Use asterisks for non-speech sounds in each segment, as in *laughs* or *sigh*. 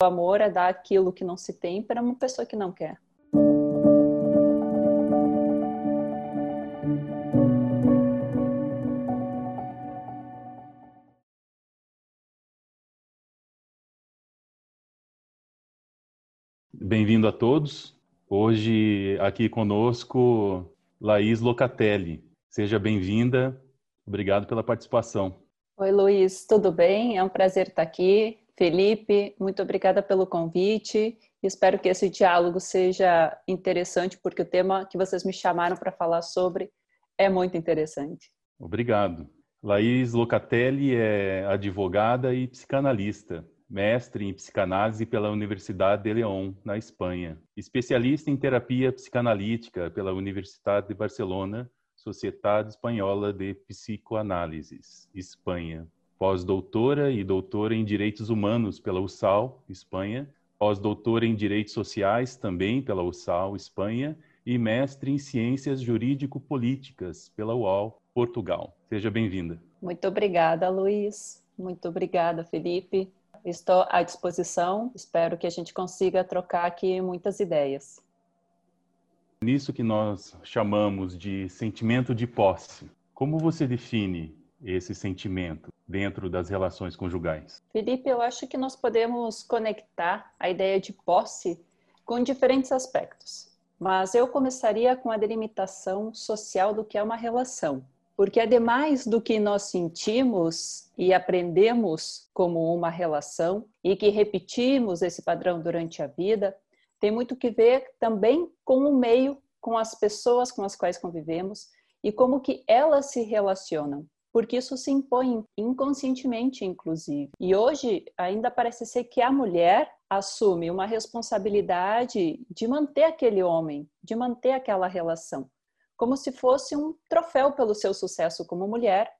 O amor é dar aquilo que não se tem para uma pessoa que não quer. Bem-vindo a todos. Hoje aqui conosco Laís Locatelli. Seja bem-vinda. Obrigado pela participação. Oi, Luiz, tudo bem? É um prazer estar aqui. Felipe, muito obrigada pelo convite. Espero que esse diálogo seja interessante, porque o tema que vocês me chamaram para falar sobre é muito interessante. Obrigado. Laís Locatelli é advogada e psicanalista, mestre em psicanálise pela Universidade de León, na Espanha, especialista em terapia psicanalítica pela Universidade de Barcelona, Sociedade Espanhola de Psicoanálises, Espanha, pós-doutora e doutora em Direitos Humanos pela USAL, Espanha, pós-doutora em Direitos Sociais também pela USAL, Espanha, e mestre em Ciências Jurídico-Políticas pela UAL, Portugal. Seja bem-vinda. Muito obrigada, Luiz. Muito obrigada, Felipe. Estou à disposição. Espero que a gente consiga trocar aqui muitas ideias. Nisso que nós chamamos de sentimento de posse, como você define esse sentimento dentro das relações conjugais? Felipe, eu acho que nós podemos conectar a ideia de posse com diferentes aspectos. Mas eu começaria com a delimitação social do que é uma relação. Porque ademais do que nós sentimos e aprendemos como uma relação e que repetimos esse padrão durante a vida, tem muito que ver também com o meio, com as pessoas com as quais convivemos e como que elas se relacionam porque isso se impõe inconscientemente, inclusive. E hoje ainda parece ser que a mulher assume uma responsabilidade de manter aquele homem, de manter aquela relação, como se fosse um troféu pelo seu sucesso como mulher,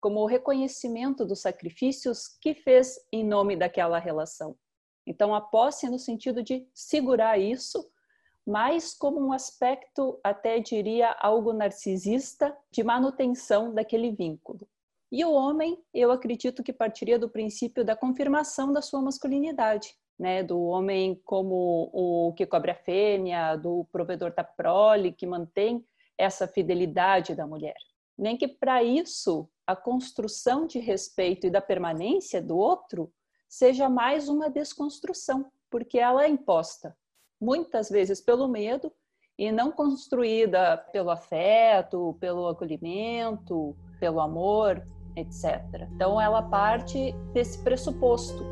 como o reconhecimento dos sacrifícios que fez em nome daquela relação. Então, a posse no sentido de segurar isso mais como um aspecto, até diria, algo narcisista de manutenção daquele vínculo. E o homem, eu acredito que partiria do princípio da confirmação da sua masculinidade, né? Do homem como o que cobre a fêmea, do provedor da prole, que mantém essa fidelidade da mulher. Nem que para isso a construção de respeito e da permanência do outro seja mais uma desconstrução, porque ela é imposta, muitas vezes pelo medo e não construída pelo afeto, pelo acolhimento, pelo amor, etc. Então ela parte desse pressuposto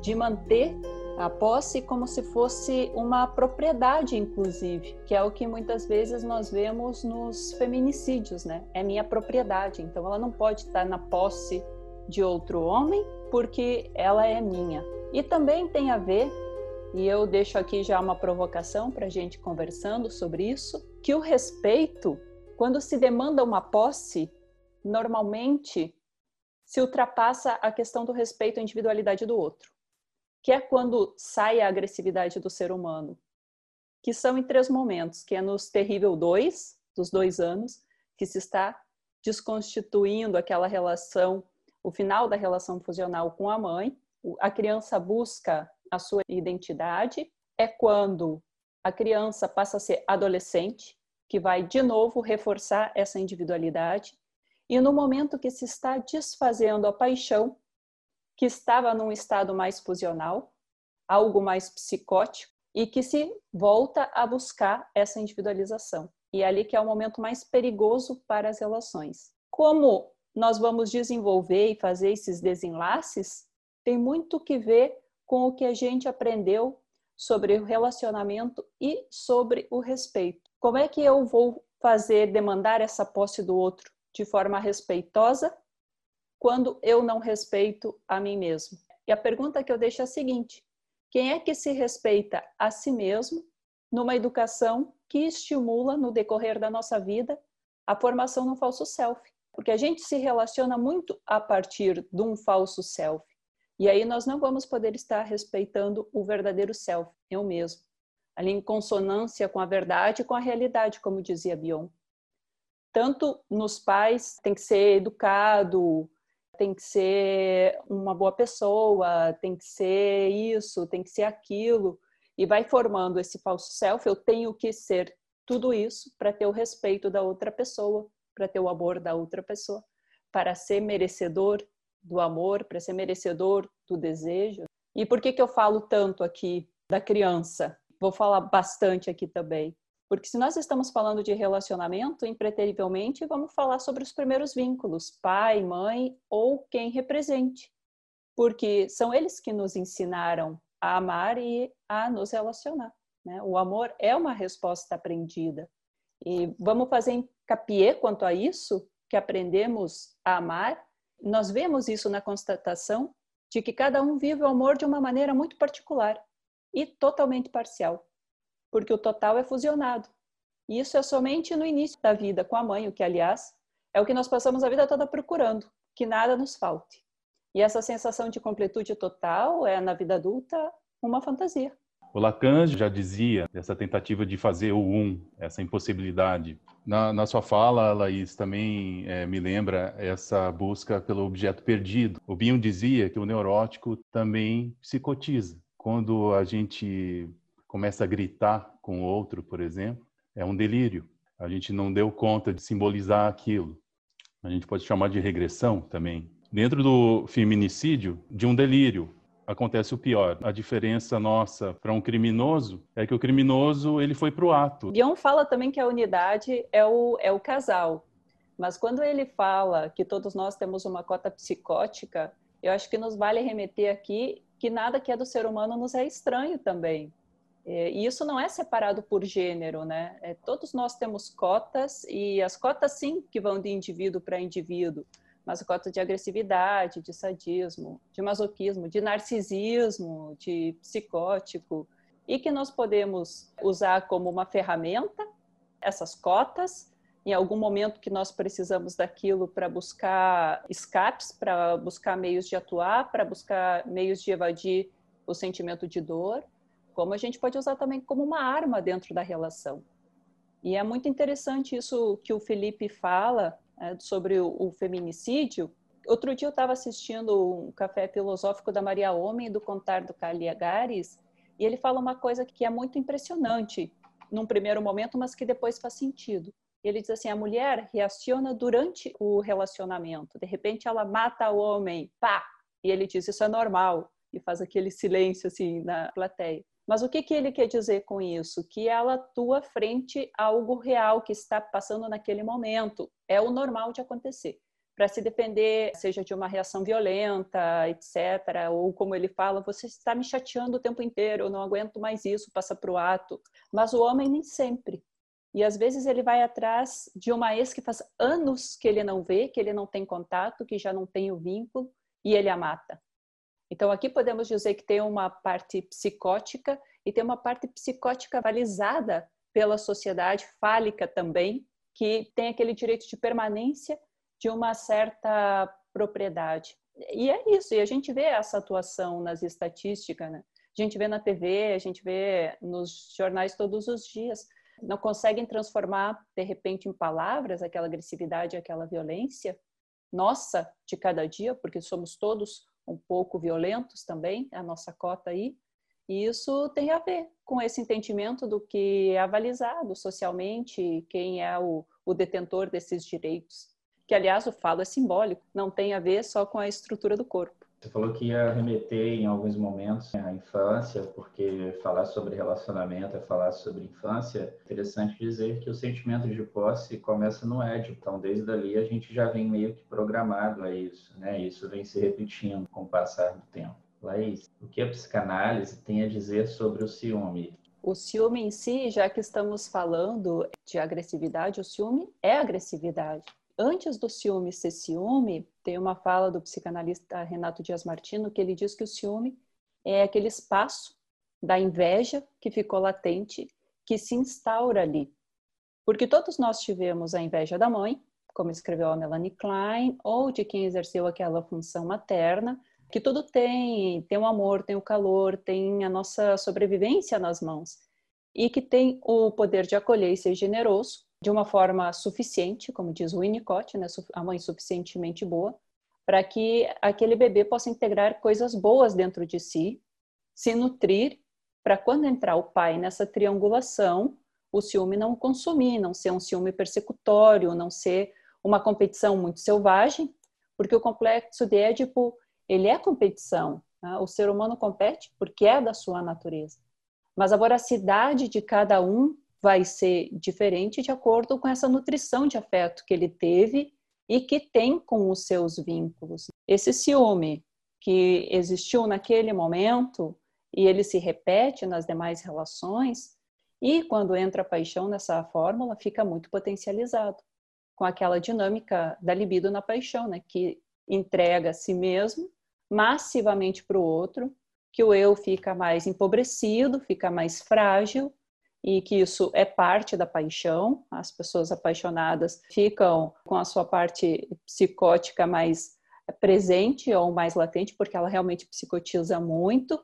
de manter a posse como se fosse uma propriedade, inclusive, que é o que muitas vezes nós vemos nos feminicídios, né? É minha propriedade, então ela não pode estar na posse de outro homem porque ela é minha. E também tem a ver e eu deixo aqui já uma provocação para a gente conversando sobre isso, que o respeito, quando se demanda uma posse, normalmente se ultrapassa a questão do respeito à individualidade do outro, que é quando sai a agressividade do ser humano, que são em três momentos, que é nos terrível dois, dos dois anos, que se está desconstituindo aquela relação, o final da relação fusional com a mãe, a criança busca a sua identidade, é quando a criança passa a ser adolescente, que vai de novo reforçar essa individualidade, e no momento que se está desfazendo a paixão, que estava num estado mais fusional, algo mais psicótico, e que se volta a buscar essa individualização. E é ali que é o momento mais perigoso para as relações. Como nós vamos desenvolver e fazer esses desenlaces, tem muito que ver com o que a gente aprendeu sobre o relacionamento e sobre o respeito. Como é que eu vou fazer demandar essa posse do outro de forma respeitosa quando eu não respeito a mim mesmo? E a pergunta que eu deixo é a seguinte: quem é que se respeita a si mesmo numa educação que estimula no decorrer da nossa vida a formação no falso self? Porque a gente se relaciona muito a partir de um falso self. E aí nós não vamos poder estar respeitando o verdadeiro self, eu mesmo, ali em consonância com a verdade e com a realidade, como dizia Bion. Tanto nos pais tem que ser educado, tem que ser uma boa pessoa, tem que ser isso, tem que ser aquilo, e vai formando esse falso self. Eu tenho que ser tudo isso para ter o respeito da outra pessoa, para ter o amor da outra pessoa, para ser merecedor do amor, para ser merecedor do desejo. E por que, que eu falo tanto aqui da criança? Vou falar bastante aqui também. Porque se nós estamos falando de relacionamento, impreterivelmente vamos falar sobre os primeiros vínculos, pai, mãe ou quem represente. Porque são eles que nos ensinaram a amar e a nos relacionar. Né? O amor é uma resposta aprendida. E vamos fazer capié quanto a isso, que aprendemos a amar. Nós vemos isso na constatação de que cada um vive o amor de uma maneira muito particular e totalmente parcial porque o total é fusionado. E isso é somente no início da vida com a mãe, o que, aliás, é o que nós passamos a vida toda procurando, que nada nos falte. E essa sensação de completude total é, na vida adulta, uma fantasia. O Lacan já dizia essa tentativa de fazer o um, essa impossibilidade. Na, na sua fala, Laís, também é, me lembra essa busca pelo objeto perdido. O Binho dizia que o neurótico também psicotiza. Quando a gente começa a gritar com o outro, por exemplo, é um delírio. A gente não deu conta de simbolizar aquilo. A gente pode chamar de regressão também. Dentro do feminicídio, de um delírio, acontece o pior. A diferença nossa para um criminoso é que o criminoso ele foi para o ato. Guion fala também que a unidade é o, é o casal. Mas quando ele fala que todos nós temos uma cota psicótica, eu acho que nos vale remeter aqui que nada que é do ser humano nos é estranho também. É, e isso não é separado por gênero, né? É, todos nós temos cotas, e as cotas sim que vão de indivíduo para indivíduo, mas cota de agressividade, de sadismo, de masoquismo, de narcisismo, de psicótico, e que nós podemos usar como uma ferramenta essas cotas, em algum momento que nós precisamos daquilo para buscar escapes, para buscar meios de atuar, para buscar meios de evadir o sentimento de dor como a gente pode usar também como uma arma dentro da relação. E é muito interessante isso que o Felipe fala sobre o, feminicídio. Outro dia eu estava assistindo um café filosófico da Maria Homem do Contar do Caliagares, e ele fala uma coisa que é muito impressionante num primeiro momento, mas que depois faz sentido. Ele diz assim: a mulher reaciona durante o relacionamento. De repente ela mata o homem, pá! E ele diz: isso é normal. E faz aquele silêncio assim na plateia. Mas o que, que ele quer dizer com isso? Que ela atua frente a algo real que está passando naquele momento. É o normal de acontecer. Para se defender, seja de uma reação violenta, etc., ou como ele fala, você está me chateando o tempo inteiro, eu não aguento mais isso, passa para o ato. Mas o homem nem sempre. E às vezes ele vai atrás de uma ex que faz anos que ele não vê, que ele não tem contato, que já não tem o vínculo, e ele a mata. Então, aqui podemos dizer que tem uma parte psicótica e tem uma parte psicótica balizada pela sociedade fálica também, que tem aquele direito de permanência de uma certa propriedade. E é isso, e a gente vê essa atuação nas estatísticas, né? A gente vê na TV, a gente vê nos jornais todos os dias. Não conseguem transformar, de repente, em palavras aquela agressividade, aquela violência nossa de cada dia, porque somos todos um pouco violentos também, a nossa cota aí. E isso tem a ver com esse entendimento do que é avalizado socialmente, quem é o, o detentor desses direitos. Que, aliás, o falo é simbólico, não tem a ver só com a estrutura do corpo. Você falou que ia remeter em alguns momentos à infância, porque falar sobre relacionamento é falar sobre infância. Interessante dizer que o sentimento de posse começa no Édipo. Então, desde ali a gente já vem meio que programado a isso, né? Isso vem se repetindo com o passar do tempo. Laís, o que a psicanálise tem a dizer sobre o ciúme? O ciúme em si, já que estamos falando de agressividade, o ciúme é agressividade antes do ciúme ser ciúme, tem uma fala do psicanalista Renato Dias Martino que ele diz que o ciúme é aquele espaço da inveja que ficou latente, que se instaura ali. Porque todos nós tivemos a inveja da mãe, como escreveu a Melanie Klein, ou de quem exerceu aquela função materna, que tudo tem, tem o amor, tem o calor, tem a nossa sobrevivência nas mãos, e que tem o poder de acolher e ser generoso, de uma forma suficiente, como diz o Winnicott, né, a mãe suficientemente boa, para que aquele bebê possa integrar coisas boas dentro de si, se nutrir, para quando entrar o pai nessa triangulação, o ciúme não consumir, não ser um ciúme persecutório, não ser uma competição muito selvagem, porque o complexo de Édipo, ele é competição. Né? O ser humano compete porque é da sua natureza. Mas a voracidade de cada um vai ser diferente de acordo com essa nutrição de afeto que ele teve e que tem com os seus vínculos. Esse ciúme que existiu naquele momento e ele se repete nas demais relações, e quando entra a paixão nessa fórmula, fica muito potencializado, com aquela dinâmica da libido na paixão, né? que entrega a si mesmo massivamente para o outro, que o eu fica mais empobrecido, fica mais frágil, e que isso é parte da paixão. As pessoas apaixonadas ficam com a sua parte psicótica mais presente ou mais latente, porque ela realmente psicotiza muito,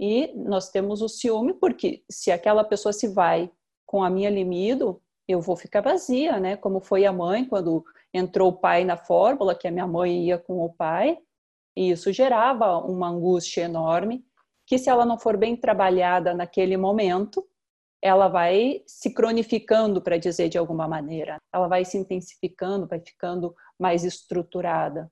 e nós temos o ciúme, porque se aquela pessoa se vai com a minha libido, eu vou ficar vazia, né? Como foi a mãe quando entrou o pai na fórmula, que a minha mãe ia com o pai, e isso gerava uma angústia enorme, que se ela não for bem trabalhada naquele momento, ela vai se cronificando, para dizer de alguma maneira. Ela vai se intensificando, vai ficando mais estruturada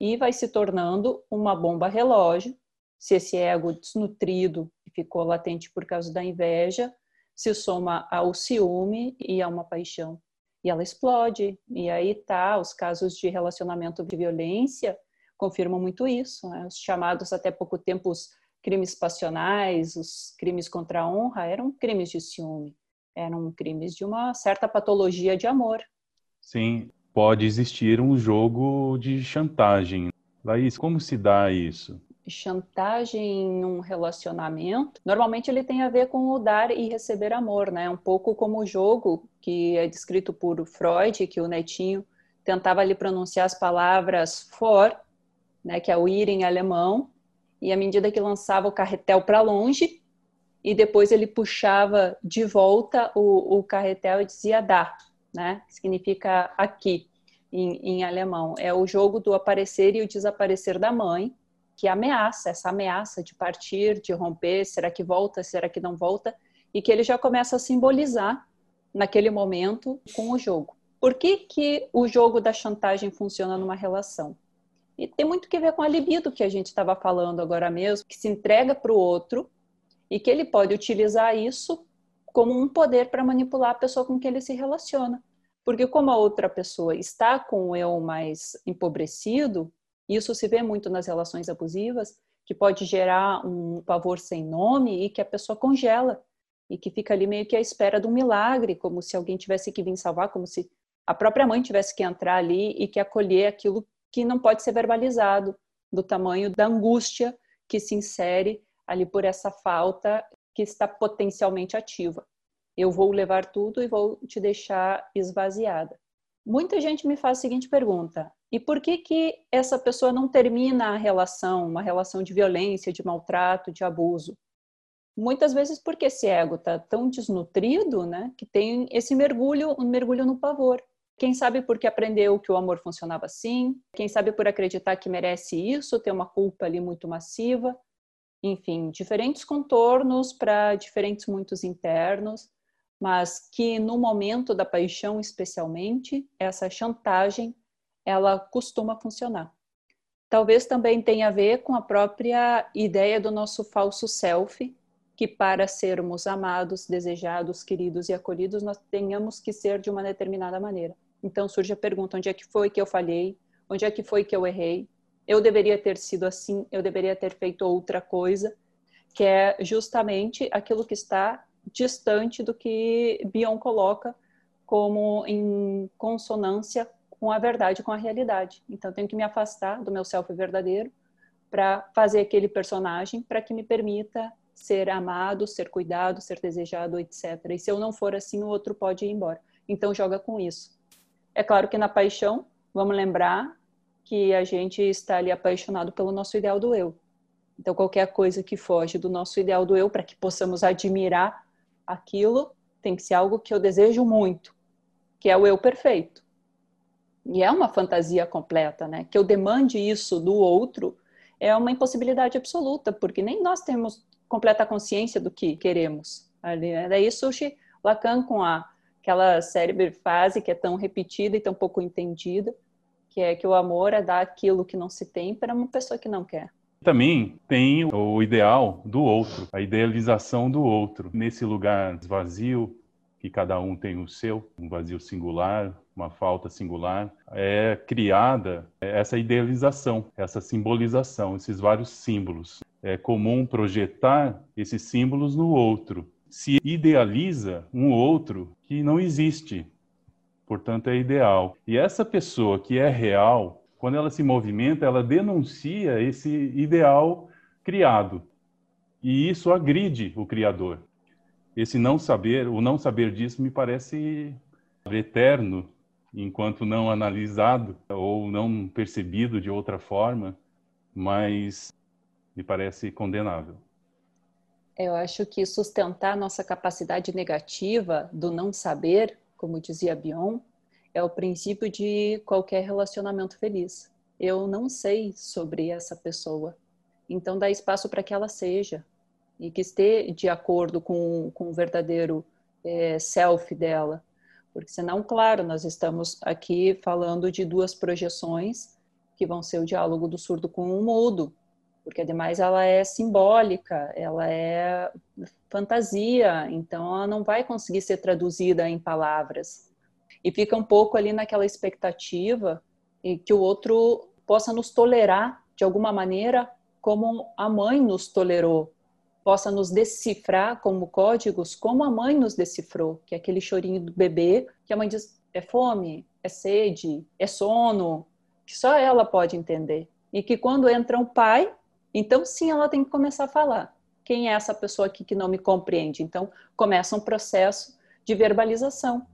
e vai se tornando uma bomba relógio se esse ego desnutrido que ficou latente por causa da inveja se soma ao ciúme e a uma paixão. E ela explode. E aí tá, os casos de relacionamento de violência confirmam muito isso. Né? Os chamados até pouco tempo os crimes passionais, os crimes contra a honra, eram crimes de ciúme. Eram crimes de uma certa patologia de amor. Sim, pode existir um jogo de chantagem. Laís, como se dá isso? chantagem em um relacionamento, normalmente ele tem a ver com o dar e receber amor, né? Um pouco como o jogo que é descrito por Freud, que o netinho tentava ali pronunciar as palavras for, né, que é o ir em alemão, e à medida que lançava o carretel para longe, e depois ele puxava de volta o, o carretel e dizia dar, né? Significa aqui em, em alemão. É o jogo do aparecer e o desaparecer da mãe, que ameaça, essa ameaça de partir, de romper, será que volta, será que não volta, e que ele já começa a simbolizar naquele momento com o jogo. Por que, que o jogo da chantagem funciona numa relação? E tem muito que ver com a libido que a gente estava falando agora mesmo, que se entrega para o outro e que ele pode utilizar isso como um poder para manipular a pessoa com quem ele se relaciona. Porque como a outra pessoa está com o eu mais empobrecido, isso se vê muito nas relações abusivas, que pode gerar um pavor sem nome e que a pessoa congela e que fica ali meio que à espera de um milagre, como se alguém tivesse que vir salvar, como se a própria mãe tivesse que entrar ali e que acolher aquilo que não pode ser verbalizado, do tamanho da angústia que se insere ali por essa falta que está potencialmente ativa. Eu vou levar tudo e vou te deixar esvaziada. Muita gente me faz a seguinte pergunta: e por que que essa pessoa não termina a relação, uma relação de violência, de maltrato, de abuso? Muitas vezes porque esse ego está tão desnutrido, né, que tem esse mergulho, um mergulho no pavor. Quem sabe porque aprendeu que o amor funcionava assim, quem sabe por acreditar que merece isso, ter uma culpa ali muito massiva. Enfim, diferentes contornos para diferentes muitos internos, mas que no momento da paixão especialmente, essa chantagem ela costuma funcionar. Talvez também tenha a ver com a própria ideia do nosso falso self, que para sermos amados, desejados, queridos e acolhidos, nós tenhamos que ser de uma determinada maneira. Então surge a pergunta: onde é que foi que eu falhei? Onde é que foi que eu errei? Eu deveria ter sido assim, eu deveria ter feito outra coisa, que é justamente aquilo que está distante do que Bion coloca como em consonância com a verdade, com a realidade. Então, tenho que me afastar do meu self verdadeiro para fazer aquele personagem para que me permita ser amado, ser cuidado, ser desejado, etc. E se eu não for assim, o outro pode ir embora. Então, joga com isso. É claro que na paixão, vamos lembrar que a gente está ali apaixonado pelo nosso ideal do eu. Então, qualquer coisa que foge do nosso ideal do eu, para que possamos admirar aquilo, tem que ser algo que eu desejo muito, que é o eu perfeito. E é uma fantasia completa, né? Que eu demande isso do outro é uma impossibilidade absoluta, porque nem nós temos completa consciência do que queremos. Ali, né? Daí surge Lacan com a, aquela cérebro fase que é tão repetida e tão pouco entendida, que é que o amor é dar aquilo que não se tem para uma pessoa que não quer. Também tem o ideal do outro, a idealização do outro. Nesse lugar vazio, que cada um tem o seu, um vazio singular, uma falta singular, é criada essa idealização, essa simbolização, esses vários símbolos. É comum projetar esses símbolos no outro. Se idealiza um outro que não existe, portanto é ideal. E essa pessoa que é real, quando ela se movimenta, ela denuncia esse ideal criado. E isso agride o Criador. Esse não saber, o não saber disso me parece eterno, enquanto não analisado ou não percebido de outra forma, mas me parece condenável. Eu acho que sustentar nossa capacidade negativa do não saber, como dizia Bion, é o princípio de qualquer relacionamento feliz. Eu não sei sobre essa pessoa, então dá espaço para que ela seja e que esteja de acordo com, com o verdadeiro é, self dela. Porque senão, claro, nós estamos aqui falando de duas projeções que vão ser o diálogo do surdo com o mudo, porque ademais ela é simbólica, ela é fantasia, então ela não vai conseguir ser traduzida em palavras e fica um pouco ali naquela expectativa e que o outro possa nos tolerar de alguma maneira como a mãe nos tolerou, possa nos decifrar como códigos como a mãe nos decifrou, que é aquele chorinho do bebê que a mãe diz é fome, é sede, é sono, que só ela pode entender. E que quando entra um pai, então sim ela tem que começar a falar. Quem é essa pessoa aqui que não me compreende? Então começa um processo de verbalização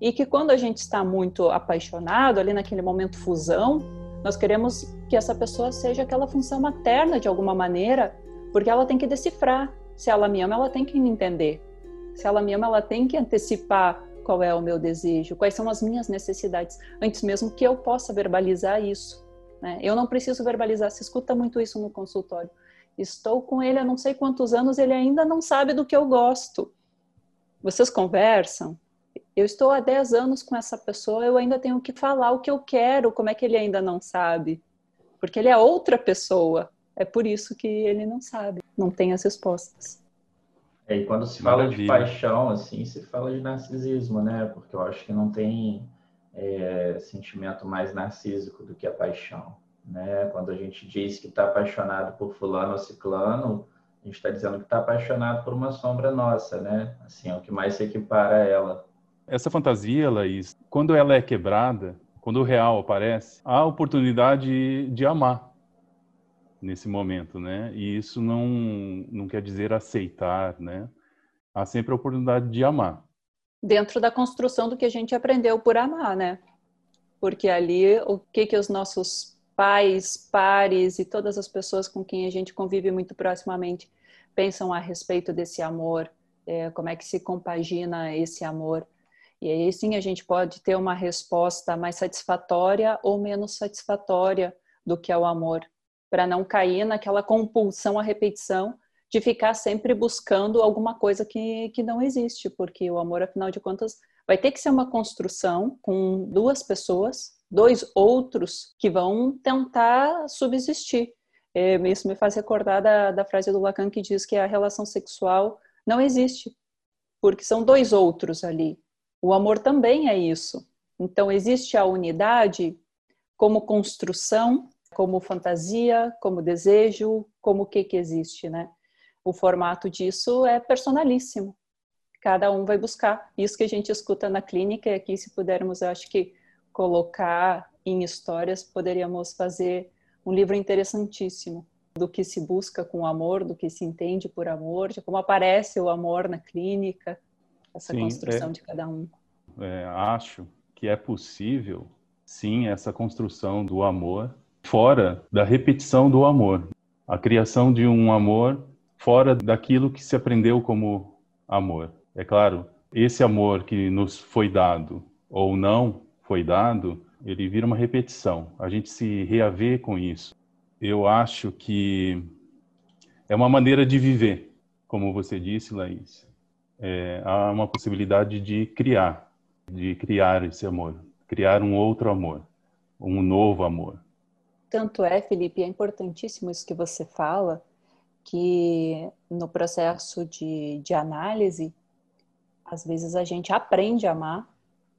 e que quando a gente está muito apaixonado, ali naquele momento fusão, nós queremos que essa pessoa seja aquela função materna de alguma maneira, porque ela tem que decifrar. Se ela me ama, ela tem que me entender. Se ela me ama, ela tem que antecipar qual é o meu desejo, quais são as minhas necessidades, antes mesmo que eu possa verbalizar isso. Né? Eu não preciso verbalizar, se escuta muito isso no consultório. Estou com ele há não sei quantos anos, ele ainda não sabe do que eu gosto. Vocês conversam? eu estou há 10 anos com essa pessoa, eu ainda tenho que falar o que eu quero, como é que ele ainda não sabe? Porque ele é outra pessoa. É por isso que ele não sabe, não tem as respostas. É, e quando se fala Maravilha. de paixão, assim, se fala de narcisismo, né? Porque eu acho que não tem é, sentimento mais narcísico do que a paixão, né? Quando a gente diz que está apaixonado por fulano ou ciclano, a gente está dizendo que está apaixonado por uma sombra nossa, né? Assim, é o que mais se equipara a ela. Essa fantasia, Laís, quando ela é quebrada, quando o real aparece, há a oportunidade de amar nesse momento, né? E isso não, não quer dizer aceitar, né? Há sempre a oportunidade de amar. Dentro da construção do que a gente aprendeu por amar, né? Porque ali, o que que os nossos pais, pares e todas as pessoas com quem a gente convive muito proximamente pensam a respeito desse amor, é, como é que se compagina esse amor. E aí sim a gente pode ter uma resposta mais satisfatória ou menos satisfatória do que é o amor, para não cair naquela compulsão à repetição de ficar sempre buscando alguma coisa que, que não existe, porque o amor, afinal de contas, vai ter que ser uma construção com duas pessoas, dois outros que vão tentar subsistir. É, isso me faz recordar da, da frase do Lacan que diz que a relação sexual não existe, porque são dois outros ali. O amor também é isso. Então, existe a unidade como construção, como fantasia, como desejo, como o que, que existe, né? O formato disso é personalíssimo. Cada um vai buscar. Isso que a gente escuta na clínica, e aqui, se pudermos, acho que colocar em histórias, poderíamos fazer um livro interessantíssimo do que se busca com amor, do que se entende por amor, de como aparece o amor na clínica, essa sim, construção é, de cada um. É, acho que é possível, sim, essa construção do amor fora da repetição do amor, a criação de um amor fora daquilo que se aprendeu como amor. É claro, esse amor que nos foi dado ou não foi dado ele vira uma repetição. A gente se reaver com isso. Eu acho que é uma maneira de viver, como você disse, Laís. É, há uma possibilidade de criar, de criar esse amor, criar um outro amor, um novo amor. Tanto é, Felipe, é importantíssimo isso que você fala, que no processo de, de análise, às vezes a gente aprende a amar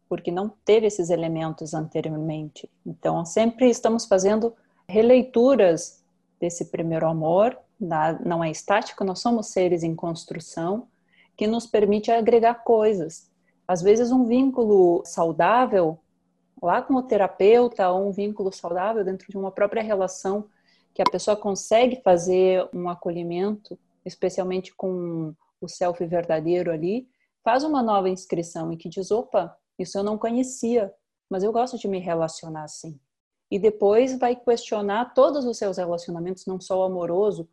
porque não teve esses elementos anteriormente. Então, sempre estamos fazendo releituras desse primeiro amor, não é estático, nós somos seres em construção, que nos permite agregar coisas. Às vezes, um vínculo saudável, lá com o terapeuta, ou um vínculo saudável dentro de uma própria relação, que a pessoa consegue fazer um acolhimento, especialmente com o self verdadeiro ali, faz uma nova inscrição e que diz: opa, isso eu não conhecia, mas eu gosto de me relacionar assim. E depois vai questionar todos os seus relacionamentos, não só o amoroso,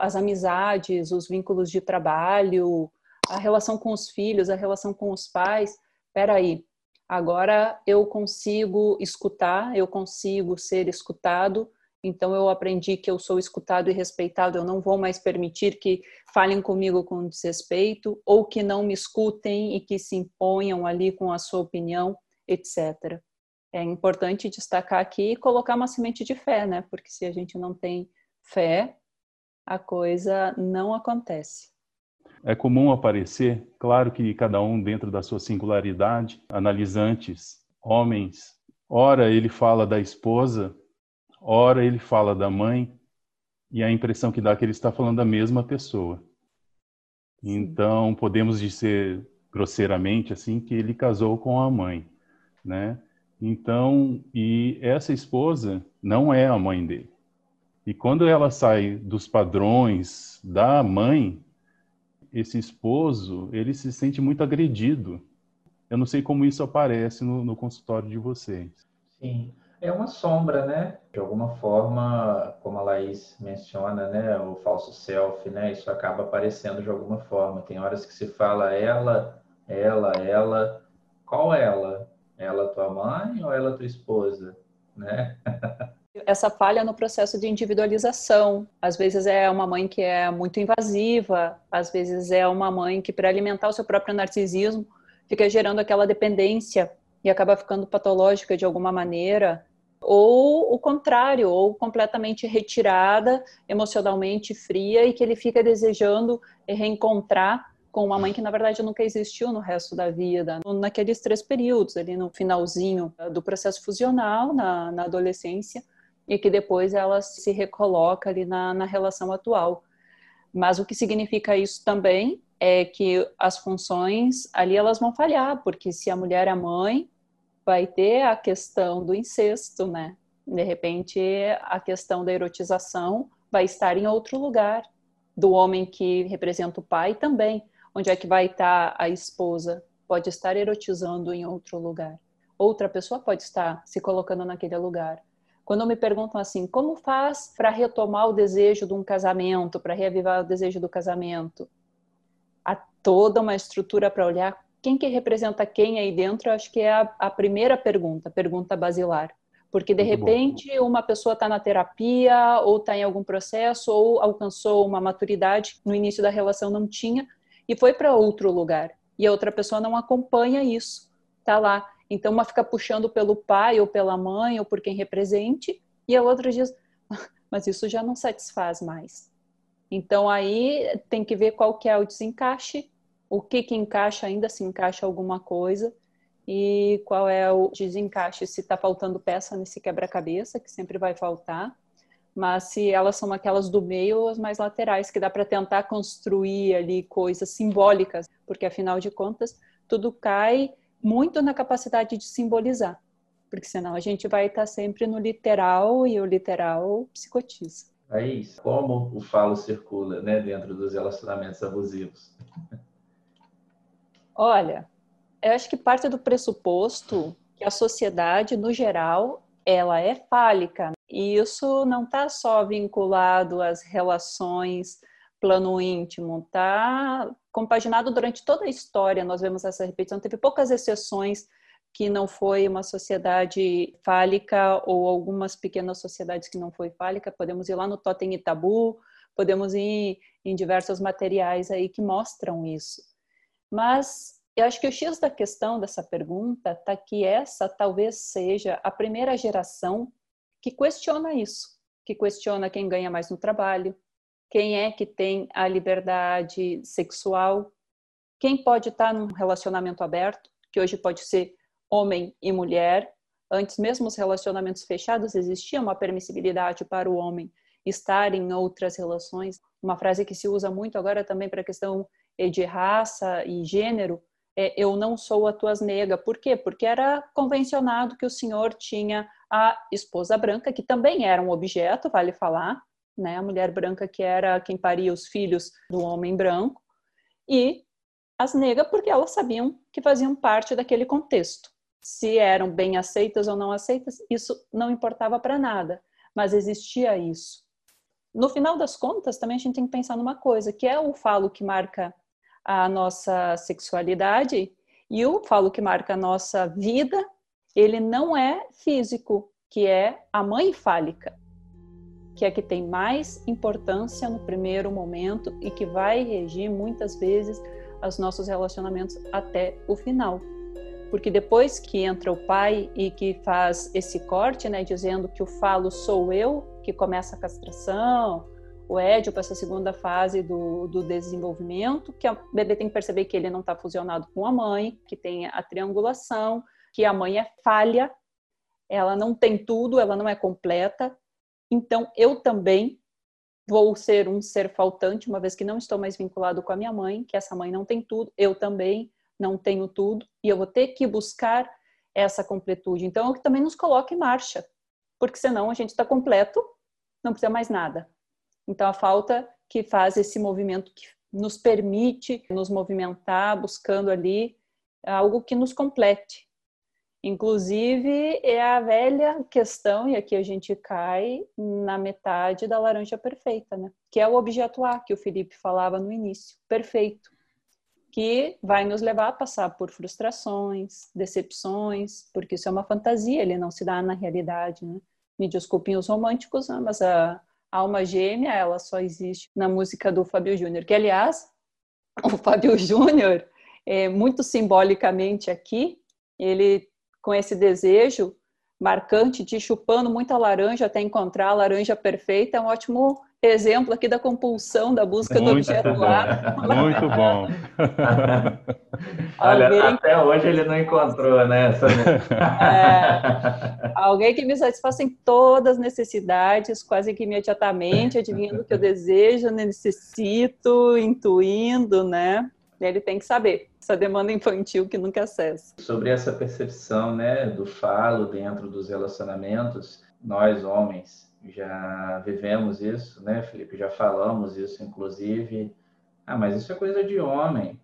as amizades, os vínculos de trabalho, a relação com os filhos, a relação com os pais. Peraí, agora eu consigo escutar, eu consigo ser escutado, então eu aprendi que eu sou escutado e respeitado, eu não vou mais permitir que falem comigo com desrespeito ou que não me escutem e que se imponham ali com a sua opinião, etc. É importante destacar aqui e colocar uma semente de fé, né? Porque se a gente não tem fé, a coisa não acontece. É comum aparecer, claro que cada um dentro da sua singularidade, analisantes, homens. Ora, ele fala da esposa Ora, ele fala da mãe e a impressão que dá é que ele está falando da mesma pessoa. Então, podemos dizer grosseiramente assim que ele casou com a mãe, né? Então, e essa esposa não é a mãe dele. E quando ela sai dos padrões da mãe, esse esposo, ele se sente muito agredido. Eu não sei como isso aparece no, no consultório de vocês. Sim é uma sombra, né? De alguma forma, como a Laís menciona, né? O falso self, né? Isso acaba aparecendo de alguma forma. Tem horas que se fala ela, ela, ela. Qual ela? Ela tua mãe ou ela tua esposa, né? *laughs* Essa falha no processo de individualização. Às vezes é uma mãe que é muito invasiva, às vezes é uma mãe que, para alimentar o seu próprio narcisismo, fica gerando aquela dependência e acaba ficando patológica de alguma maneira ou o contrário, ou completamente retirada, emocionalmente fria e que ele fica desejando reencontrar com uma mãe que na verdade nunca existiu no resto da vida, naqueles três períodos, ali no finalzinho do processo fusional, na, na adolescência, e que depois ela se recoloca ali na, na relação atual. Mas o que significa isso também é que as funções ali elas vão falhar, porque se a mulher é mãe, vai ter a questão do incesto, né? De repente, a questão da erotização vai estar em outro lugar, do homem que representa o pai também. Onde é que vai estar a esposa? Pode estar erotizando em outro lugar. Outra pessoa pode estar se colocando naquele lugar. Quando me perguntam assim, como faz para retomar o desejo de um casamento, para reavivar o desejo do casamento? Há toda uma estrutura para olhar quem que representa quem aí dentro, acho que é a, a primeira pergunta, pergunta basilar. Porque, de Muito repente, bom. uma pessoa está na terapia, ou está em algum processo, ou alcançou uma maturidade, no início da relação não tinha, e foi para outro lugar. E a outra pessoa não acompanha isso, está lá. Então, uma fica puxando pelo pai, ou pela mãe, ou por quem represente, e a outra diz, *laughs* mas isso já não satisfaz mais. Então, aí tem que ver qual que é o desencaixe o que que encaixa, ainda se encaixa alguma coisa, e qual é o desencaixe, se está faltando peça nesse quebra-cabeça, que sempre vai faltar, mas se elas são aquelas do meio ou as mais laterais, que dá para tentar construir ali coisas simbólicas, porque afinal de contas, tudo cai muito na capacidade de simbolizar, porque senão a gente vai estar sempre no literal e o literal psicotiza. É isso. Como o falo circula né, dentro dos relacionamentos abusivos. Olha, eu acho que parte do pressuposto que a sociedade, no geral, ela é fálica. E isso não está só vinculado às relações plano íntimo, está compaginado durante toda a história. Nós vemos essa repetição, teve poucas exceções que não foi uma sociedade fálica ou algumas pequenas sociedades que não foi fálica. Podemos ir lá no Totem e Tabu, podemos ir em diversos materiais aí que mostram isso. Mas eu acho que o X da questão dessa pergunta está que essa talvez seja a primeira geração que questiona isso, que questiona quem ganha mais no trabalho, quem é que tem a liberdade sexual, quem pode estar num relacionamento aberto, que hoje pode ser homem e mulher. Antes, mesmo os relacionamentos fechados, existia uma permissibilidade para o homem estar em outras relações. Uma frase que se usa muito agora também para a questão de raça e gênero é eu não sou a tua nega. Por quê? Porque era convencionado que o senhor tinha a esposa branca, que também era um objeto, vale falar, né? A mulher branca que era quem paria os filhos do homem branco, e as negas porque elas sabiam que faziam parte daquele contexto. Se eram bem aceitas ou não aceitas, isso não importava para nada, mas existia isso. No final das contas, também a gente tem que pensar numa coisa, que é o falo que marca a nossa sexualidade e o falo que marca a nossa vida, ele não é físico, que é a mãe fálica que é que tem mais importância no primeiro momento e que vai regir muitas vezes os nossos relacionamentos até o final. Porque depois que entra o pai e que faz esse corte, né, dizendo que o falo sou eu, que começa a castração, o édio para essa segunda fase do, do desenvolvimento, que o bebê tem que perceber que ele não está fusionado com a mãe, que tem a triangulação, que a mãe é falha, ela não tem tudo, ela não é completa, então, eu também vou ser um ser faltante, uma vez que não estou mais vinculado com a minha mãe, que essa mãe não tem tudo, eu também não tenho tudo, e eu vou ter que buscar essa completude. Então, o que também nos coloca em marcha, porque senão a gente está completo, não precisa mais nada. Então, a falta que faz esse movimento que nos permite nos movimentar, buscando ali algo que nos complete, Inclusive, é a velha questão, e aqui a gente cai na metade da laranja perfeita, né? Que é o objeto A que o Felipe falava no início, perfeito, que vai nos levar a passar por frustrações, decepções, porque isso é uma fantasia, ele não se dá na realidade, né? Me desculpem os românticos, né? mas a alma gêmea, ela só existe na música do Fábio Júnior, que aliás, *laughs* o Fábio Júnior, é, muito simbolicamente aqui, ele com esse desejo marcante de chupando muita laranja até encontrar a laranja perfeita, é um ótimo exemplo aqui da compulsão da busca Muito do objeto lá. Muito bom. *laughs* Olha, alguém... até hoje ele não encontrou, né? Essa... *laughs* é, alguém que me satisfaça em todas as necessidades, quase que imediatamente, adivinhando o que eu desejo, necessito, intuindo, né? Ele tem que saber essa demanda infantil que nunca cessa. Sobre essa percepção, né, do falo dentro dos relacionamentos, nós homens já vivemos isso, né, Felipe? Já falamos isso, inclusive. Ah, mas isso é coisa de homem.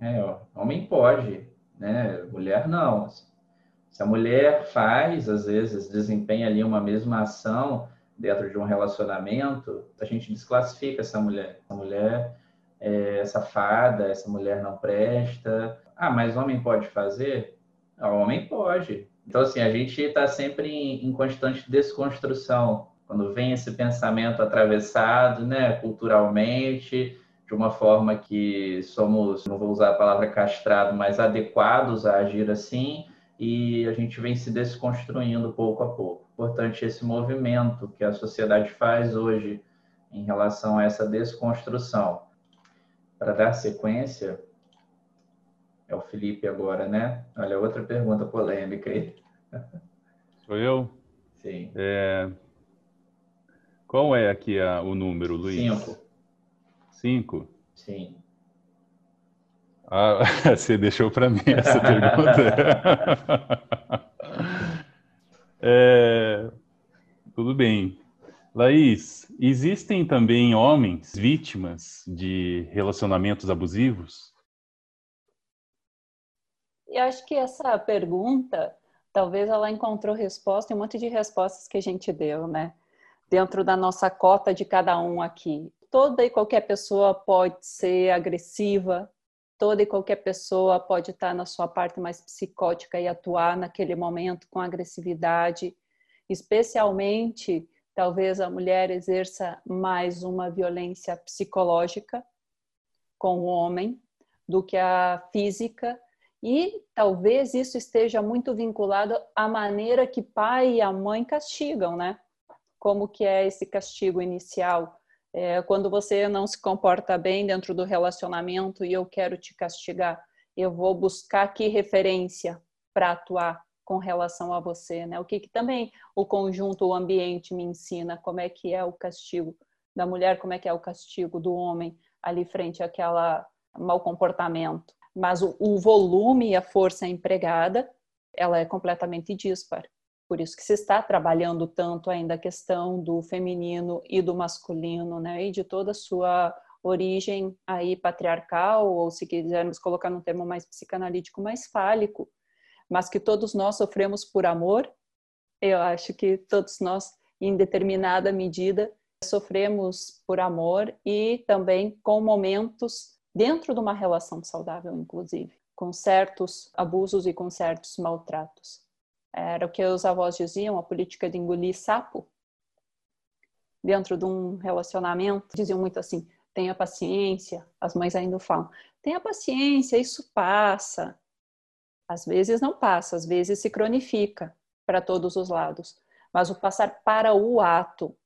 É, ó, homem pode, né? Mulher não. Se a mulher faz, às vezes, desempenha ali uma mesma ação dentro de um relacionamento, a gente desclassifica essa mulher. A mulher é safada, essa mulher não presta. Ah, mas homem pode fazer? Ah, homem pode. Então, assim, a gente está sempre em, em, constante desconstrução. Quando vem esse pensamento atravessado, né, culturalmente, de uma forma que somos, não vou usar a palavra castrado, mas adequados a agir assim, e a gente vem se desconstruindo pouco a pouco. Importante esse movimento que a sociedade faz hoje em relação a essa desconstrução para dar sequência, é o Felipe agora, né? Olha, outra pergunta polêmica aí. Sou eu? Sim. É... Qual é aqui a, o número, Luiz? Cinco. Cinco? Sim. Ah, *laughs* você deixou para mim essa pergunta. *laughs* é... Tudo bem. Laís, existem também homens vítimas de relacionamentos abusivos? Eu acho que essa pergunta, talvez ela encontrou resposta em um monte de respostas que a gente deu, né? Dentro da nossa cota de cada um aqui. Toda e qualquer pessoa pode ser agressiva, toda e qualquer pessoa pode estar na sua parte mais psicótica e atuar naquele momento com agressividade, especialmente talvez a mulher exerça mais uma violência psicológica com o homem do que a física e talvez isso esteja muito vinculado à maneira que pai e a mãe castigam, né? Como que é esse castigo inicial? É, quando você não se comporta bem dentro do relacionamento e eu quero te castigar, eu vou buscar que referência para atuar com relação a você, né? O que, que também o conjunto, o ambiente me ensina, como é que é o castigo da mulher, como é que é o castigo do homem ali frente àquela mau comportamento. Mas o, o volume e a força empregada, ela é completamente dispar. Por isso que se está trabalhando tanto ainda a questão do feminino e do masculino, né? E de toda a sua origem aí patriarcal, ou se quisermos colocar num termo mais psicanalítico, mais fálico, mas que todos nós sofremos por amor. Eu acho que todos nós, em determinada medida, sofremos por amor e também com momentos dentro de uma relação saudável, inclusive, com certos abusos e com certos maltratos. Era o que os avós diziam, a política de engolir sapo. Dentro de um relacionamento, diziam muito assim: tenha paciência. As mães ainda falam: tenha paciência, isso passa. Às vezes não passa, às vezes se cronifica para todos os lados. Mas o passar para o ato,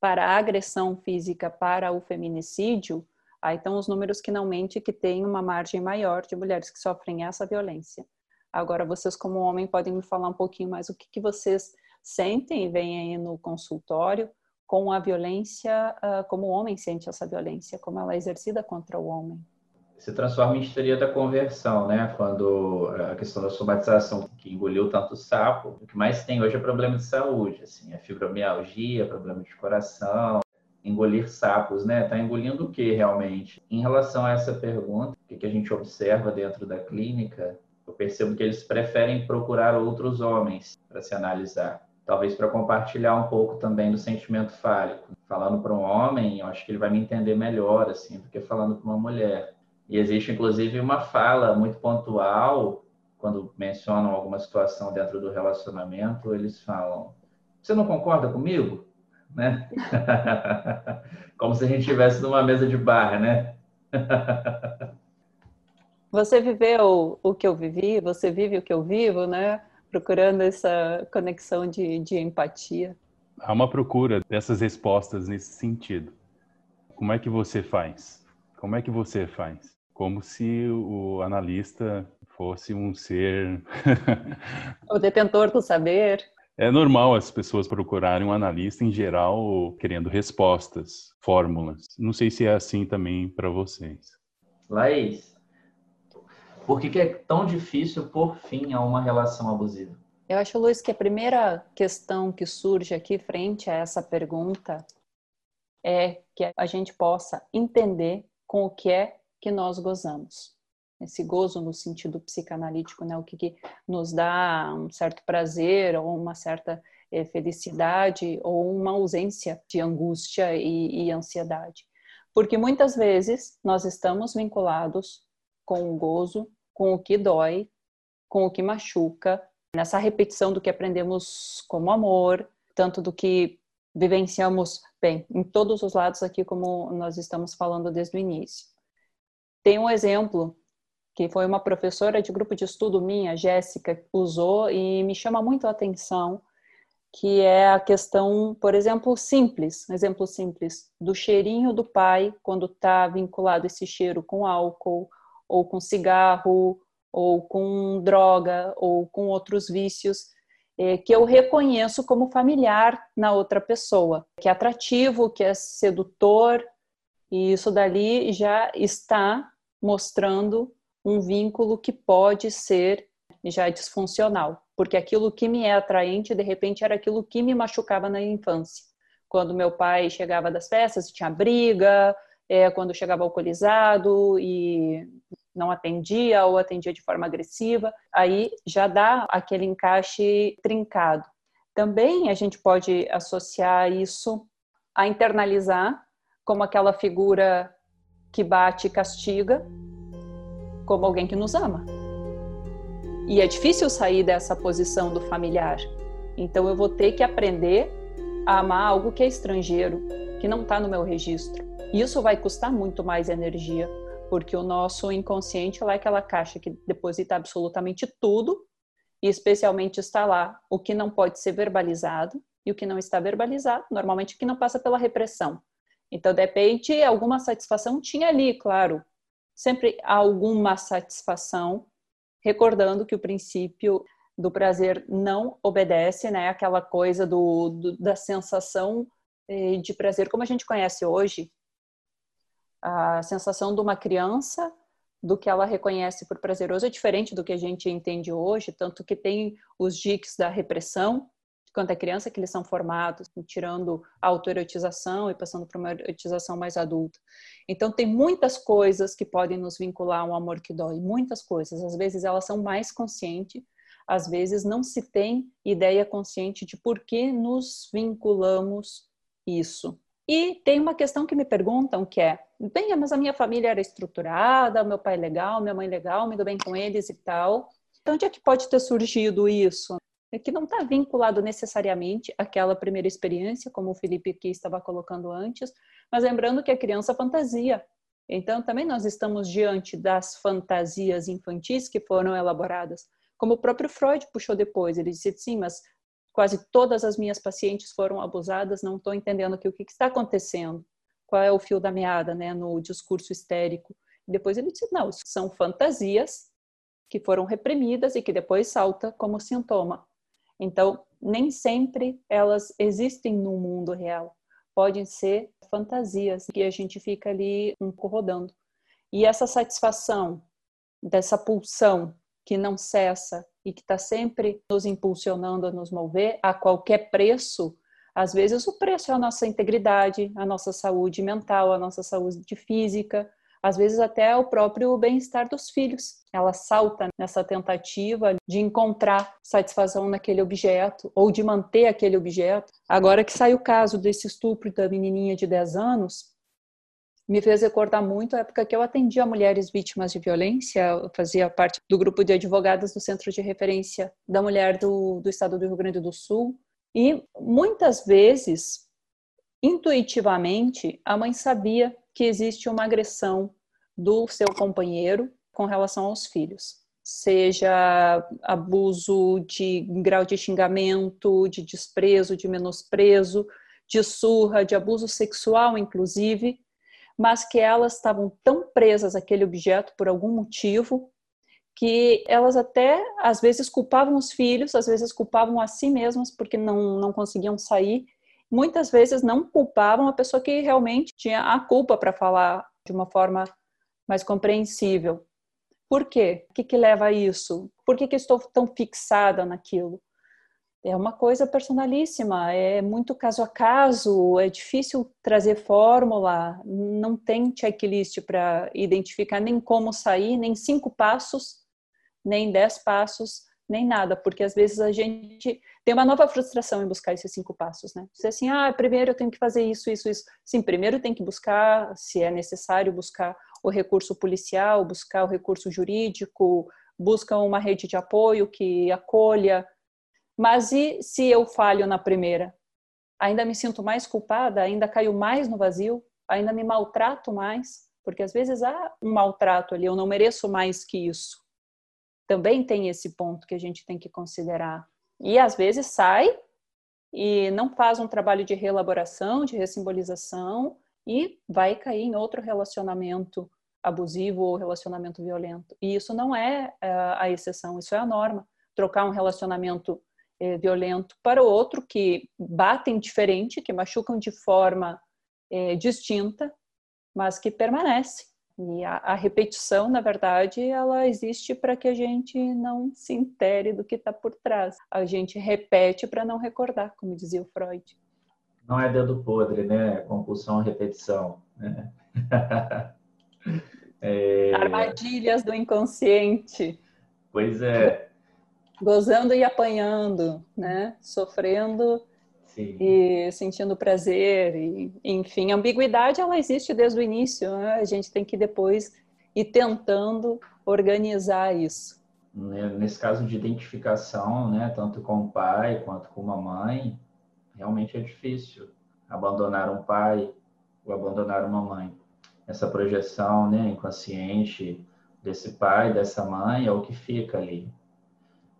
para a agressão física, para o feminicídio, aí estão os números que não mente que tem uma margem maior de mulheres que sofrem essa violência. Agora, vocês, como homem, podem me falar um pouquinho mais o que, que vocês sentem e veem aí no consultório com a violência, uh, como o homem sente essa violência, como ela é exercida contra o homem. Se transforma em histeria da conversão, né? Quando a questão da somatização que engoliu tanto sapo, o que mais tem hoje é problema de saúde, assim, é fibromialgia, problema de coração, engolir sapos, né? Tá engolindo o que realmente? Em relação a essa pergunta, o que a gente observa dentro da clínica, eu percebo que eles preferem procurar outros homens para se analisar. Talvez para compartilhar um pouco também do sentimento fálico. Falando para um homem, eu acho que ele vai me entender melhor, assim, do que falando para uma mulher. E existe, inclusive, uma fala muito pontual, quando mencionam alguma situação dentro do relacionamento, eles falam: Você não concorda comigo? Né? *laughs* Como se a gente estivesse numa mesa de bar, né? *laughs* Você viveu o que eu vivi, você vive o que eu vivo, né? Procurando essa conexão de, de empatia. Há uma procura dessas respostas nesse sentido. Como é que você faz? Como é que você faz? Como se o analista fosse um ser. *laughs* o detentor do saber. É normal as pessoas procurarem um analista, em geral, querendo respostas, fórmulas. Não sei se é assim também para vocês. Laís, por que, que é tão difícil pôr fim a uma relação abusiva? Eu acho, Luiz, que a primeira questão que surge aqui frente a essa pergunta é que a gente possa entender com o que é que nós gozamos. Esse gozo no sentido psicanalítico, né? o que, que nos dá um certo prazer ou uma certa eh, felicidade ou uma ausência de angústia e, e ansiedade. Porque muitas vezes nós estamos vinculados com o gozo com o que dói, com o que machuca, nessa repetição do que aprendemos como amor, tanto do que vivenciamos, bem, em todos os lados aqui, como nós estamos falando desde o início. Tem um exemplo que foi uma professora de grupo de estudo minha, Jéssica, usou e me chama muito a atenção, que é a questão, por exemplo, simples, exemplo simples, do cheirinho do pai quando está vinculado esse cheiro com álcool ou com cigarro, ou com droga, ou com outros vícios, é, que eu reconheço como familiar na outra pessoa, que é atrativo, que é sedutor, e isso dali já está mostrando um vínculo que pode ser já disfuncional, porque aquilo que me é atraente, de repente, era aquilo que me machucava na infância. Quando meu pai chegava das festas, tinha briga, é, quando chegava alcoolizado e não atendia ou atendia de forma agressiva, aí já dá aquele encaixe trincado. Também a gente pode associar isso a internalizar como aquela figura que bate e castiga, como alguém que nos ama. E é difícil sair dessa posição do familiar. Então eu vou ter que aprender a amar algo que é estrangeiro, que não está no meu registro. Isso vai custar muito mais energia, porque o nosso inconsciente é aquela caixa que deposita absolutamente tudo, e especialmente está lá o que não pode ser verbalizado e o que não está verbalizado, normalmente o que não passa pela repressão. Então, de repente, alguma satisfação tinha ali, claro, sempre alguma satisfação, recordando que o princípio do prazer não obedece, né? Aquela coisa do, do, da sensação eh, de prazer como a gente conhece hoje, a sensação de uma criança do que ela reconhece por prazeroso é diferente do que a gente entende hoje, tanto que tem os diques da repressão, quando é criança que eles são formados, tirando a autoerotização e passando para uma erotização mais adulta. Então tem muitas coisas que podem nos vincular a um amor que dói, muitas coisas. Às vezes elas são mais conscientes, às vezes não se tem ideia consciente de por que nos vinculamos isso. E tem uma questão que me perguntam que é, bem, mas a minha família era estruturada, meu pai é legal, minha mãe é legal, me dou bem com eles e tal. Então, onde é que pode ter surgido isso? É que não está vinculado necessariamente àquela primeira experiência, como o Felipe aqui estava colocando antes, mas lembrando que a criança fantasia. Então, também nós estamos diante das fantasias infantis que foram elaboradas. Como o próprio Freud puxou depois, ele disse sim, mas quase todas as minhas pacientes foram abusadas, não estou entendendo aqui o que, que, está acontecendo, qual é o fio da meada, né, no discurso histérico. E depois ele disse, não, são fantasias que foram reprimidas e que depois salta como sintoma. Então, nem sempre elas existem no mundo real. Podem ser fantasias que a gente fica ali um rodando. E essa satisfação dessa pulsão que não cessa e que está sempre nos impulsionando a nos mover a qualquer preço, às vezes o preço é a nossa integridade, a nossa saúde mental, a nossa saúde física, às vezes até o próprio bem-estar dos filhos. Ela salta nessa tentativa de encontrar satisfação naquele objeto ou de manter aquele objeto. Agora que sai o caso desse estupro da menininha de 10 anos, me fez recordar muito a época que eu atendia mulheres vítimas de violência, eu fazia parte do grupo de advogadas do Centro de Referência da Mulher do, do Estado do Rio Grande do Sul, e muitas vezes, intuitivamente, a mãe sabia que existe uma agressão do seu companheiro com relação aos filhos, seja abuso de grau de xingamento, de desprezo, de menosprezo, de surra, de abuso sexual, inclusive, mas que elas estavam tão presas àquele objeto por algum motivo que elas até às vezes culpavam os filhos, às vezes culpavam a si mesmas porque não, não conseguiam sair muitas vezes não culpavam a pessoa que realmente tinha a culpa para falar de uma forma mais compreensível. Por quê? O que, que leva a isso? Por que, que estou tão fixada naquilo? É uma coisa personalíssima, é muito caso a caso, é difícil trazer fórmula, não tem checklist para identificar nem como sair, nem cinco passos, nem dez passos nem nada, porque às vezes a gente tem uma nova frustração em buscar esses cinco passos, né? Dizer assim, ah, primeiro eu tenho que fazer isso, isso, isso. Sim, primeiro tem que buscar, se é necessário, buscar o recurso policial, buscar o recurso jurídico, busca uma rede de apoio que acolha. Mas e se eu falho na primeira? Ainda me sinto mais culpada? Ainda caio mais no vazio? Ainda me maltrato mais? Porque às vezes há um maltrato ali, eu não mereço mais que isso também tem esse ponto que a gente tem que considerar. E às vezes sai e não faz um trabalho de reelaboração, de ressimbolização e vai cair em outro relacionamento abusivo ou relacionamento violento. E isso não é uh, a exceção, isso é a norma. Trocar um relacionamento eh, violento para o outro que batem diferente, que machucam de forma eh, distinta, mas que permanece. E a, a, repetição, na verdade, ela existe para que a gente não se intere do que está por trás. A gente repete para não recordar, como dizia o Freud. Não é dedo podre, né? Compulsão à repetição. Né? *laughs* é... Armadilhas do inconsciente. Pois é. Gozando e apanhando, né? Sofrendo Sim. e sentindo prazer, e, enfim, a ambiguidade ela existe desde o início, né? a gente tem que depois e tentando organizar isso. Nesse caso de identificação, né, tanto com o pai quanto com uma mãe, realmente é difícil abandonar um pai ou abandonar uma mãe. Essa projeção né, inconsciente desse pai, dessa mãe, é o que fica ali.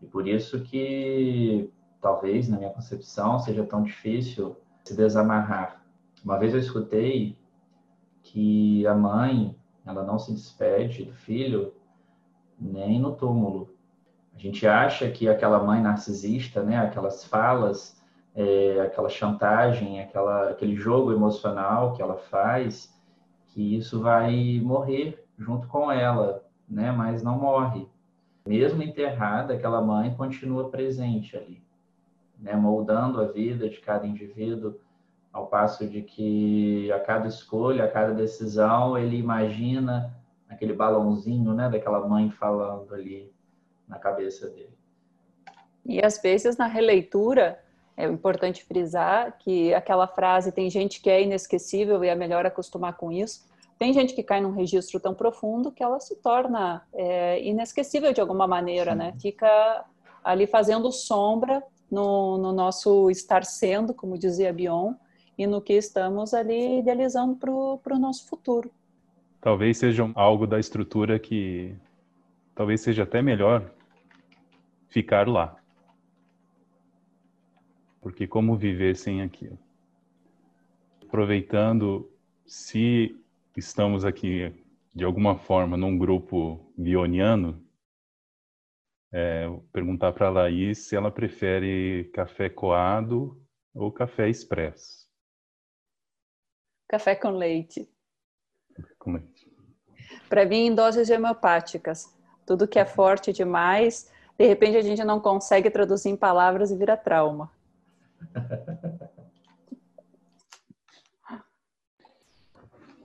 E por isso que, talvez, na minha concepção, seja tão difícil se desamarrar. Uma vez eu escutei que a mãe, ela não se despede do filho nem no túmulo. A gente acha que aquela mãe narcisista, né, aquelas falas, é, aquela chantagem, aquela, aquele jogo emocional que ela faz, que isso vai morrer junto com ela, né, mas não morre. Mesmo enterrada, aquela mãe continua presente ali, né, moldando a vida de cada indivíduo, ao passo de que a cada escolha, a cada decisão, ele imagina aquele balãozinho, né, daquela mãe falando ali na cabeça dele. E às vezes na releitura é importante frisar que aquela frase tem gente que é inesquecível e é melhor acostumar com isso. Tem gente que cai num registro tão profundo que ela se torna é, inesquecível de alguma maneira, né? Sim. né? Fica ali fazendo sombra no, no, nosso estar sendo, como dizia Bion, e no que estamos ali idealizando para o nosso futuro. Talvez seja algo da estrutura que talvez seja até melhor ficar lá. Porque como viver sem aquilo? Aproveitando, se estamos aqui de alguma forma num grupo bioniano, é, perguntar para a Laís se ela prefere café coado ou café expresso. Café com leite. Com leite. Para mim, em doses homeopáticas. Tudo que é forte demais, de repente a gente não consegue traduzir em palavras e vira trauma. *laughs*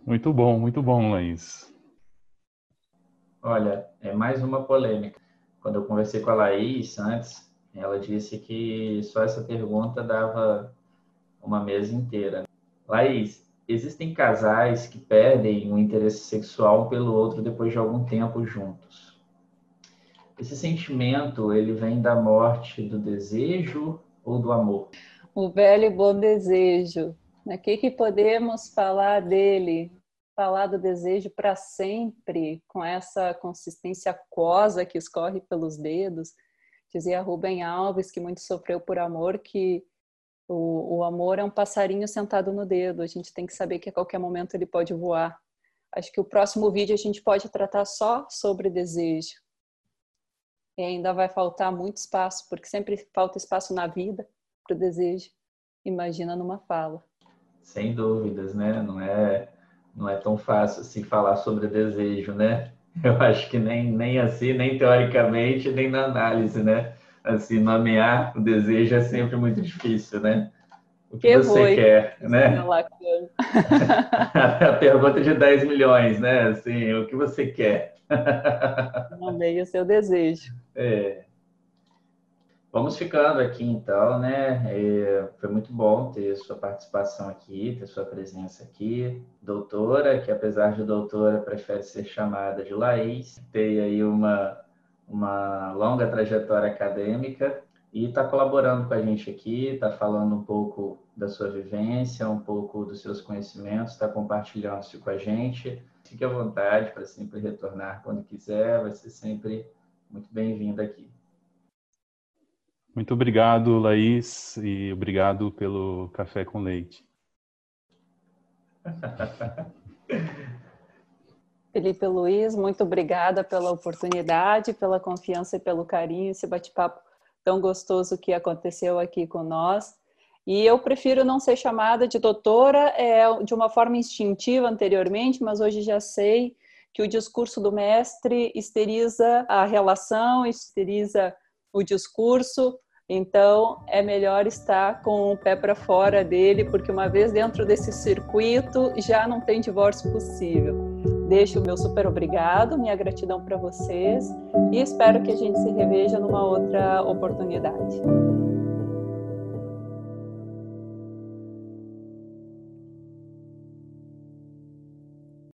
Muito bom, muito bom, Laís. Olha, é mais uma polêmica. Quando eu conversei com a Laís antes, ela disse que só essa pergunta dava uma mesa inteira. Laís, existem casais que perdem o interesse sexual um pelo outro depois de algum tempo juntos. Esse sentimento, ele vem da morte do desejo ou do amor? o velho e bom desejo. O né? que, que podemos falar dele? Falar do desejo para sempre, com essa consistência aquosa que escorre pelos dedos. Dizia Rubem Alves, que muito sofreu por amor, que o, o amor é um passarinho sentado no dedo. A gente tem que saber que a qualquer momento ele pode voar. Acho que o próximo vídeo a gente pode tratar só sobre desejo. E ainda vai faltar muito espaço, porque sempre falta espaço na vida para o desejo. Imagina numa fala. Sem dúvidas, né? Não é, não é tão fácil assim falar sobre desejo, né? *laughs* Eu acho que nem, nem assim, nem teoricamente, nem na análise, né? Assim, nomear o desejo é sempre muito difícil, né? O que, que você foi? quer, né? *laughs* a pergunta de 10 milhões, né? Assim, o que você quer? Nomeie o seu desejo. É. Vamos ficando aqui então, né? É, foi muito bom ter sua participação aqui, ter sua presença aqui. Doutora, que apesar de doutora, prefere ser chamada de Laís, tem aí uma, uma longa trajetória acadêmica e está colaborando com a gente aqui, está falando um pouco da sua vivência, um pouco dos seus conhecimentos, está compartilhando isso com a gente. Fique à vontade para sempre retornar quando quiser, vai ser sempre muito bem-vinda aqui. Muito obrigado, Laís, e obrigado pelo café com leite. *laughs* Felipe Luiz, muito obrigada pela oportunidade, pela confiança e pelo carinho, esse bate-papo tão gostoso que aconteceu aqui com nós. E eu prefiro não ser chamada de doutora é, de uma forma instintiva anteriormente, mas hoje já sei que o discurso do mestre esteriza a relação, esteriza o discurso, então, é melhor estar com o pé para fora dele, porque uma vez dentro desse circuito já não tem divórcio possível. Deixo o meu super obrigado, minha gratidão para vocês e espero que a gente se reveja numa outra oportunidade.